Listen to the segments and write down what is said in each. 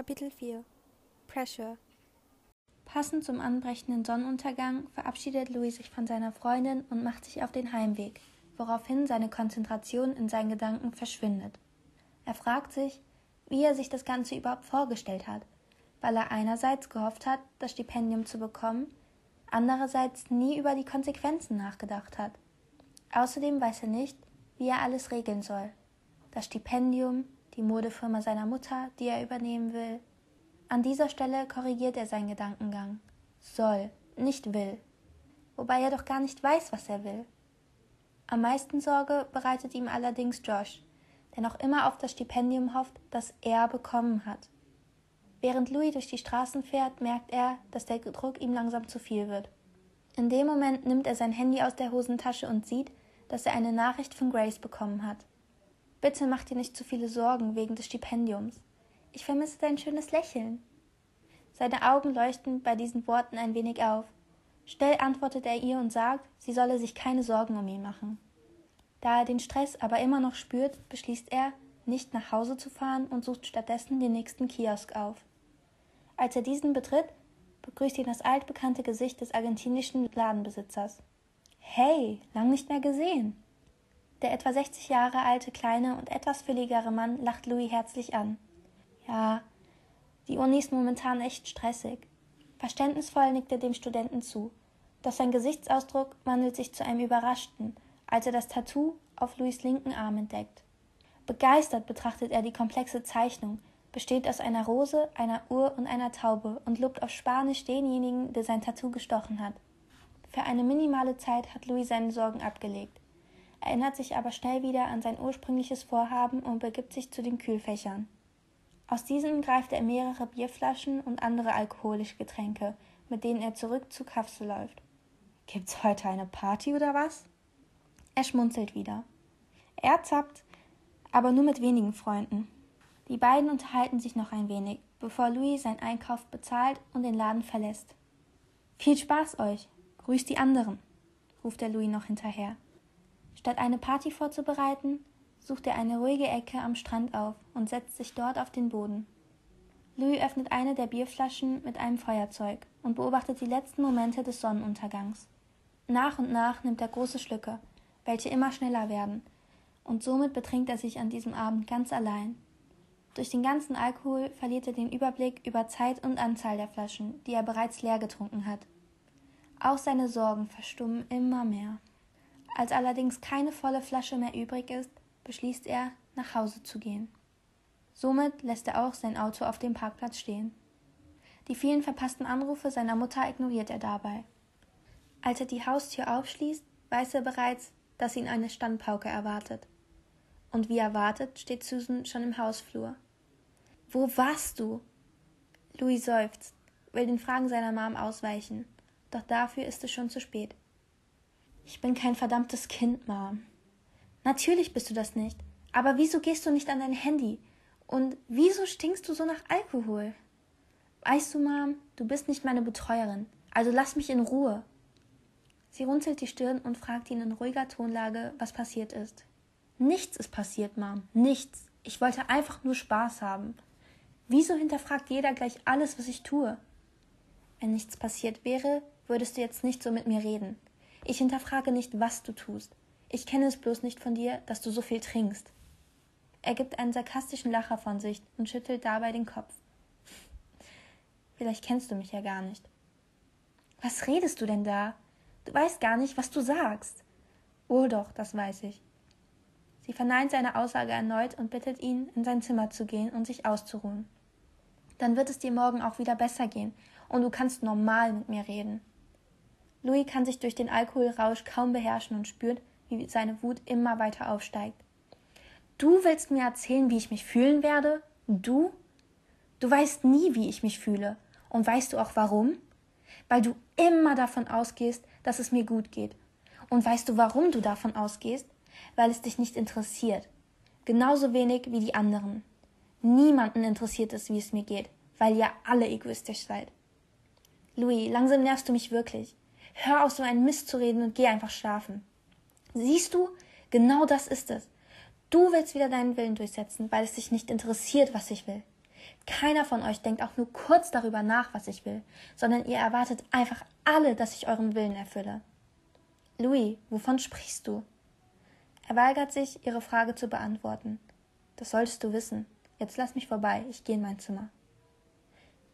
Kapitel 4 Pressure Passend zum anbrechenden Sonnenuntergang verabschiedet Louis sich von seiner Freundin und macht sich auf den Heimweg, woraufhin seine Konzentration in seinen Gedanken verschwindet. Er fragt sich, wie er sich das Ganze überhaupt vorgestellt hat, weil er einerseits gehofft hat, das Stipendium zu bekommen, andererseits nie über die Konsequenzen nachgedacht hat. Außerdem weiß er nicht, wie er alles regeln soll. Das Stipendium, die Modefirma seiner Mutter, die er übernehmen will. An dieser Stelle korrigiert er seinen Gedankengang. Soll, nicht will. Wobei er doch gar nicht weiß, was er will. Am meisten Sorge bereitet ihm allerdings Josh, der noch immer auf das Stipendium hofft, das er bekommen hat. Während Louis durch die Straßen fährt, merkt er, dass der Druck ihm langsam zu viel wird. In dem Moment nimmt er sein Handy aus der Hosentasche und sieht, dass er eine Nachricht von Grace bekommen hat. Bitte mach dir nicht zu viele Sorgen wegen des Stipendiums. Ich vermisse dein schönes Lächeln. Seine Augen leuchten bei diesen Worten ein wenig auf. Schnell antwortet er ihr und sagt, sie solle sich keine Sorgen um ihn machen. Da er den Stress aber immer noch spürt, beschließt er, nicht nach Hause zu fahren und sucht stattdessen den nächsten Kiosk auf. Als er diesen betritt, begrüßt ihn das altbekannte Gesicht des argentinischen Ladenbesitzers. Hey, lang nicht mehr gesehen. Der etwa 60 Jahre alte, kleine und etwas fülligere Mann lacht Louis herzlich an. Ja, die Uni ist momentan echt stressig. Verständnisvoll nickt er dem Studenten zu. Doch sein Gesichtsausdruck wandelt sich zu einem Überraschten, als er das Tattoo auf Louis linken Arm entdeckt. Begeistert betrachtet er die komplexe Zeichnung, besteht aus einer Rose, einer Uhr und einer Taube und lobt auf Spanisch denjenigen, der sein Tattoo gestochen hat. Für eine minimale Zeit hat Louis seine Sorgen abgelegt erinnert sich aber schnell wieder an sein ursprüngliches Vorhaben und begibt sich zu den Kühlfächern. Aus diesen greift er mehrere Bierflaschen und andere alkoholische Getränke, mit denen er zurück zu Kafse läuft. Gibt's heute eine Party oder was? Er schmunzelt wieder. Er zappt, aber nur mit wenigen Freunden. Die beiden unterhalten sich noch ein wenig, bevor Louis seinen Einkauf bezahlt und den Laden verlässt. Viel Spaß euch. Grüßt die anderen, ruft der Louis noch hinterher. Statt eine Party vorzubereiten, sucht er eine ruhige Ecke am Strand auf und setzt sich dort auf den Boden. Louis öffnet eine der Bierflaschen mit einem Feuerzeug und beobachtet die letzten Momente des Sonnenuntergangs. Nach und nach nimmt er große Schlücke, welche immer schneller werden, und somit betrinkt er sich an diesem Abend ganz allein. Durch den ganzen Alkohol verliert er den Überblick über Zeit und Anzahl der Flaschen, die er bereits leer getrunken hat. Auch seine Sorgen verstummen immer mehr. Als allerdings keine volle Flasche mehr übrig ist, beschließt er, nach Hause zu gehen. Somit lässt er auch sein Auto auf dem Parkplatz stehen. Die vielen verpassten Anrufe seiner Mutter ignoriert er dabei. Als er die Haustür aufschließt, weiß er bereits, dass ihn eine Standpauke erwartet. Und wie erwartet steht Susan schon im Hausflur. Wo warst du? Louis seufzt, will den Fragen seiner Mom ausweichen, doch dafür ist es schon zu spät. Ich bin kein verdammtes Kind, Mom. Natürlich bist du das nicht. Aber wieso gehst du nicht an dein Handy? Und wieso stinkst du so nach Alkohol? Weißt du, Mom, du bist nicht meine Betreuerin. Also lass mich in Ruhe. Sie runzelt die Stirn und fragt ihn in ruhiger Tonlage, was passiert ist. Nichts ist passiert, Mom. Nichts. Ich wollte einfach nur Spaß haben. Wieso hinterfragt jeder gleich alles, was ich tue? Wenn nichts passiert wäre, würdest du jetzt nicht so mit mir reden. Ich hinterfrage nicht, was du tust. Ich kenne es bloß nicht von dir, dass du so viel trinkst. Er gibt einen sarkastischen Lacher von sich und schüttelt dabei den Kopf. Vielleicht kennst du mich ja gar nicht. Was redest du denn da? Du weißt gar nicht, was du sagst. Oh doch, das weiß ich. Sie verneint seine Aussage erneut und bittet ihn, in sein Zimmer zu gehen und sich auszuruhen. Dann wird es dir morgen auch wieder besser gehen und du kannst normal mit mir reden. Louis kann sich durch den Alkoholrausch kaum beherrschen und spürt, wie seine Wut immer weiter aufsteigt. Du willst mir erzählen, wie ich mich fühlen werde? Du? Du weißt nie, wie ich mich fühle. Und weißt du auch warum? Weil du immer davon ausgehst, dass es mir gut geht. Und weißt du, warum du davon ausgehst? Weil es dich nicht interessiert. Genauso wenig wie die anderen. Niemanden interessiert es, wie es mir geht, weil ihr alle egoistisch seid. Louis, langsam nervst du mich wirklich. Hör auf, so einen Mist zu reden und geh einfach schlafen. Siehst du? Genau das ist es. Du willst wieder deinen Willen durchsetzen, weil es dich nicht interessiert, was ich will. Keiner von euch denkt auch nur kurz darüber nach, was ich will, sondern ihr erwartet einfach alle, dass ich euren Willen erfülle. Louis, wovon sprichst du? Er weigert sich, ihre Frage zu beantworten. Das solltest du wissen. Jetzt lass mich vorbei, ich gehe in mein Zimmer.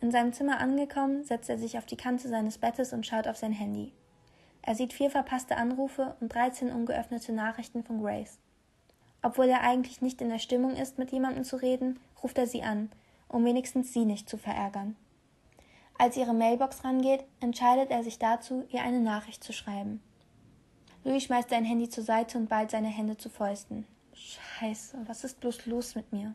In seinem Zimmer angekommen, setzt er sich auf die Kante seines Bettes und schaut auf sein Handy. Er sieht vier verpasste Anrufe und 13 ungeöffnete Nachrichten von Grace. Obwohl er eigentlich nicht in der Stimmung ist, mit jemandem zu reden, ruft er sie an, um wenigstens sie nicht zu verärgern. Als ihre Mailbox rangeht, entscheidet er sich dazu, ihr eine Nachricht zu schreiben. Louis schmeißt sein Handy zur Seite und ballt seine Hände zu Fäusten. Scheiße, was ist bloß los mit mir?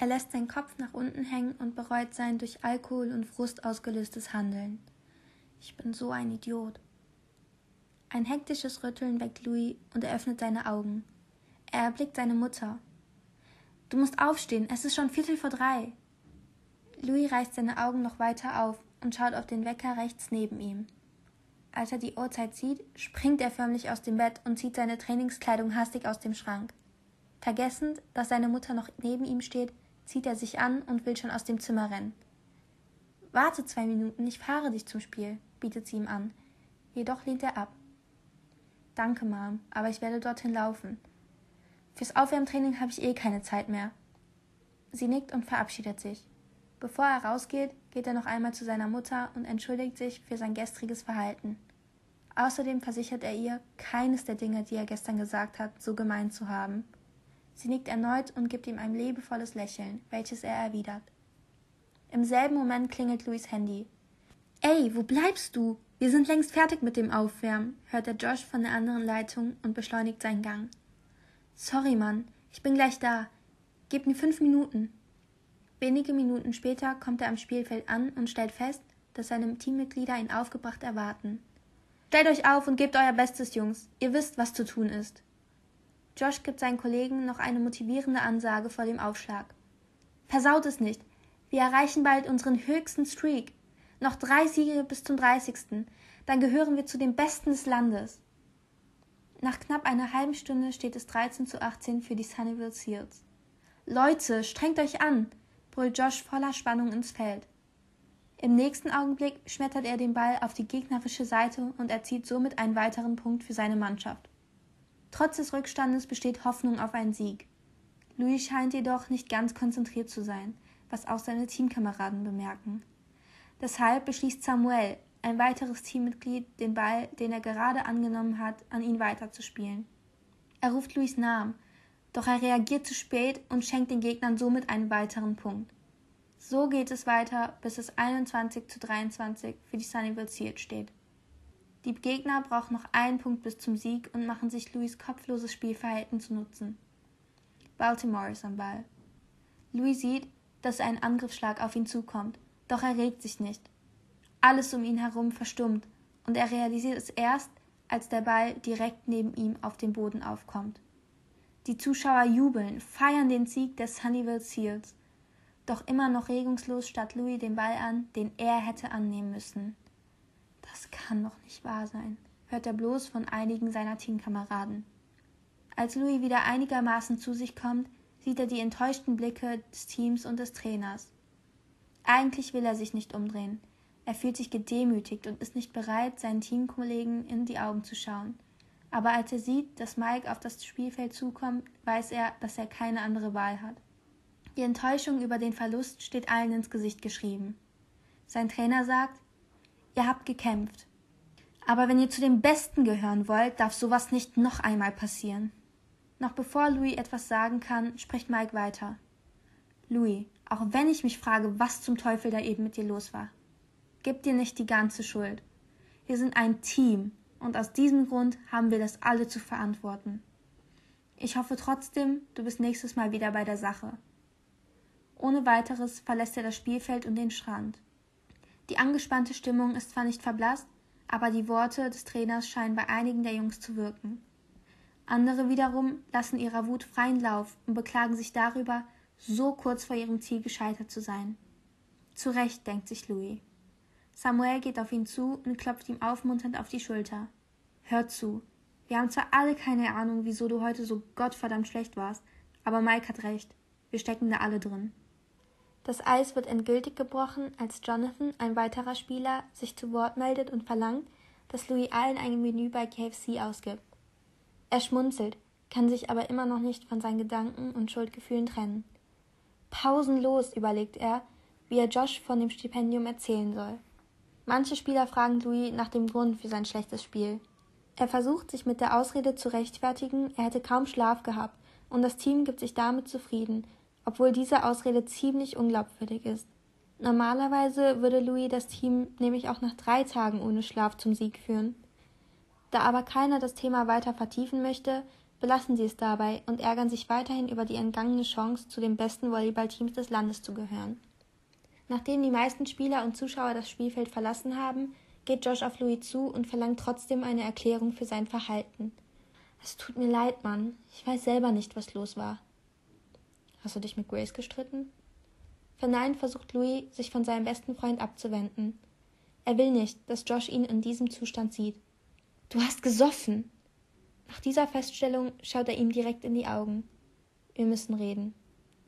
Er lässt seinen Kopf nach unten hängen und bereut sein durch Alkohol und Frust ausgelöstes Handeln. Ich bin so ein Idiot. Ein hektisches Rütteln weckt Louis und er öffnet seine Augen. Er erblickt seine Mutter. Du musst aufstehen, es ist schon Viertel vor drei. Louis reißt seine Augen noch weiter auf und schaut auf den Wecker rechts neben ihm. Als er die Uhrzeit sieht, springt er förmlich aus dem Bett und zieht seine Trainingskleidung hastig aus dem Schrank. Vergessend, dass seine Mutter noch neben ihm steht, zieht er sich an und will schon aus dem Zimmer rennen. Warte zwei Minuten, ich fahre dich zum Spiel, bietet sie ihm an. Jedoch lehnt er ab. Danke, Mom, aber ich werde dorthin laufen. Fürs Aufwärmtraining habe ich eh keine Zeit mehr. Sie nickt und verabschiedet sich. Bevor er rausgeht, geht er noch einmal zu seiner Mutter und entschuldigt sich für sein gestriges Verhalten. Außerdem versichert er ihr, keines der Dinge, die er gestern gesagt hat, so gemeint zu haben. Sie nickt erneut und gibt ihm ein liebevolles Lächeln, welches er erwidert. Im selben Moment klingelt Louis Handy. Ey, wo bleibst du? Wir sind längst fertig mit dem Aufwärmen, hört er Josh von der anderen Leitung und beschleunigt seinen Gang. Sorry, Mann, ich bin gleich da. Gib mir fünf Minuten. Wenige Minuten später kommt er am Spielfeld an und stellt fest, dass seine Teammitglieder ihn aufgebracht erwarten. Stellt euch auf und gebt euer Bestes, Jungs. Ihr wisst, was zu tun ist. Josh gibt seinen Kollegen noch eine motivierende Ansage vor dem Aufschlag. Versaut es nicht. Wir erreichen bald unseren höchsten Streak. Noch drei Siege bis zum 30. Dann gehören wir zu den Besten des Landes. Nach knapp einer halben Stunde steht es 13 zu 18 für die Sunnyvale Seals. Leute, strengt euch an, brüllt Josh voller Spannung ins Feld. Im nächsten Augenblick schmettert er den Ball auf die gegnerische Seite und erzielt somit einen weiteren Punkt für seine Mannschaft. Trotz des Rückstandes besteht Hoffnung auf einen Sieg. Louis scheint jedoch nicht ganz konzentriert zu sein, was auch seine Teamkameraden bemerken. Deshalb beschließt Samuel, ein weiteres Teammitglied, den Ball, den er gerade angenommen hat, an ihn weiterzuspielen. Er ruft Luis Namen, doch er reagiert zu spät und schenkt den Gegnern somit einen weiteren Punkt. So geht es weiter, bis es 21 zu 23 für die Sunnyvale Seals steht. Die Gegner brauchen noch einen Punkt bis zum Sieg und machen sich Louis kopfloses Spielverhalten zu nutzen. Baltimore ist am Ball. Louis sieht, dass ein Angriffsschlag auf ihn zukommt, doch er regt sich nicht. Alles um ihn herum verstummt, und er realisiert es erst, als der Ball direkt neben ihm auf dem Boden aufkommt. Die Zuschauer jubeln, feiern den Sieg der Sunnyvale Seals. Doch immer noch regungslos starrt Louis den Ball an, den er hätte annehmen müssen. Das kann doch nicht wahr sein, hört er bloß von einigen seiner Teamkameraden. Als Louis wieder einigermaßen zu sich kommt, sieht er die enttäuschten Blicke des Teams und des Trainers. Eigentlich will er sich nicht umdrehen. Er fühlt sich gedemütigt und ist nicht bereit, seinen Teamkollegen in die Augen zu schauen. Aber als er sieht, dass Mike auf das Spielfeld zukommt, weiß er, dass er keine andere Wahl hat. Die Enttäuschung über den Verlust steht allen ins Gesicht geschrieben. Sein Trainer sagt, ihr habt gekämpft. Aber wenn ihr zu den Besten gehören wollt, darf sowas nicht noch einmal passieren. Noch bevor Louis etwas sagen kann, spricht Mike weiter. Louis, auch wenn ich mich frage, was zum Teufel da eben mit dir los war. Gib dir nicht die ganze Schuld. Wir sind ein Team und aus diesem Grund haben wir das alle zu verantworten. Ich hoffe trotzdem, du bist nächstes Mal wieder bei der Sache. Ohne weiteres verlässt er das Spielfeld und den Strand. Die angespannte Stimmung ist zwar nicht verblasst, aber die Worte des Trainers scheinen bei einigen der Jungs zu wirken. Andere wiederum lassen ihrer Wut freien Lauf und beklagen sich darüber, so kurz vor ihrem Ziel gescheitert zu sein. Zu Recht, denkt sich Louis. Samuel geht auf ihn zu und klopft ihm aufmunternd auf die Schulter. Hör zu. Wir haben zwar alle keine Ahnung, wieso du heute so gottverdammt schlecht warst, aber Mike hat recht. Wir stecken da alle drin. Das Eis wird endgültig gebrochen, als Jonathan, ein weiterer Spieler, sich zu Wort meldet und verlangt, dass Louis allen ein Menü bei KFC ausgibt. Er schmunzelt, kann sich aber immer noch nicht von seinen Gedanken und Schuldgefühlen trennen. Pausenlos überlegt er, wie er Josh von dem Stipendium erzählen soll. Manche Spieler fragen Louis nach dem Grund für sein schlechtes Spiel. Er versucht, sich mit der Ausrede zu rechtfertigen, er hätte kaum Schlaf gehabt, und das Team gibt sich damit zufrieden, obwohl diese Ausrede ziemlich unglaubwürdig ist. Normalerweise würde Louis das Team nämlich auch nach drei Tagen ohne Schlaf zum Sieg führen. Da aber keiner das Thema weiter vertiefen möchte, belassen sie es dabei und ärgern sich weiterhin über die entgangene Chance, zu den besten Volleyballteams des Landes zu gehören. Nachdem die meisten Spieler und Zuschauer das Spielfeld verlassen haben, geht Josh auf Louis zu und verlangt trotzdem eine Erklärung für sein Verhalten. Es tut mir leid, Mann. Ich weiß selber nicht, was los war. Hast du dich mit Grace gestritten? Verneint versucht Louis, sich von seinem besten Freund abzuwenden. Er will nicht, dass Josh ihn in diesem Zustand sieht. Du hast gesoffen. Nach dieser Feststellung schaut er ihm direkt in die Augen. Wir müssen reden.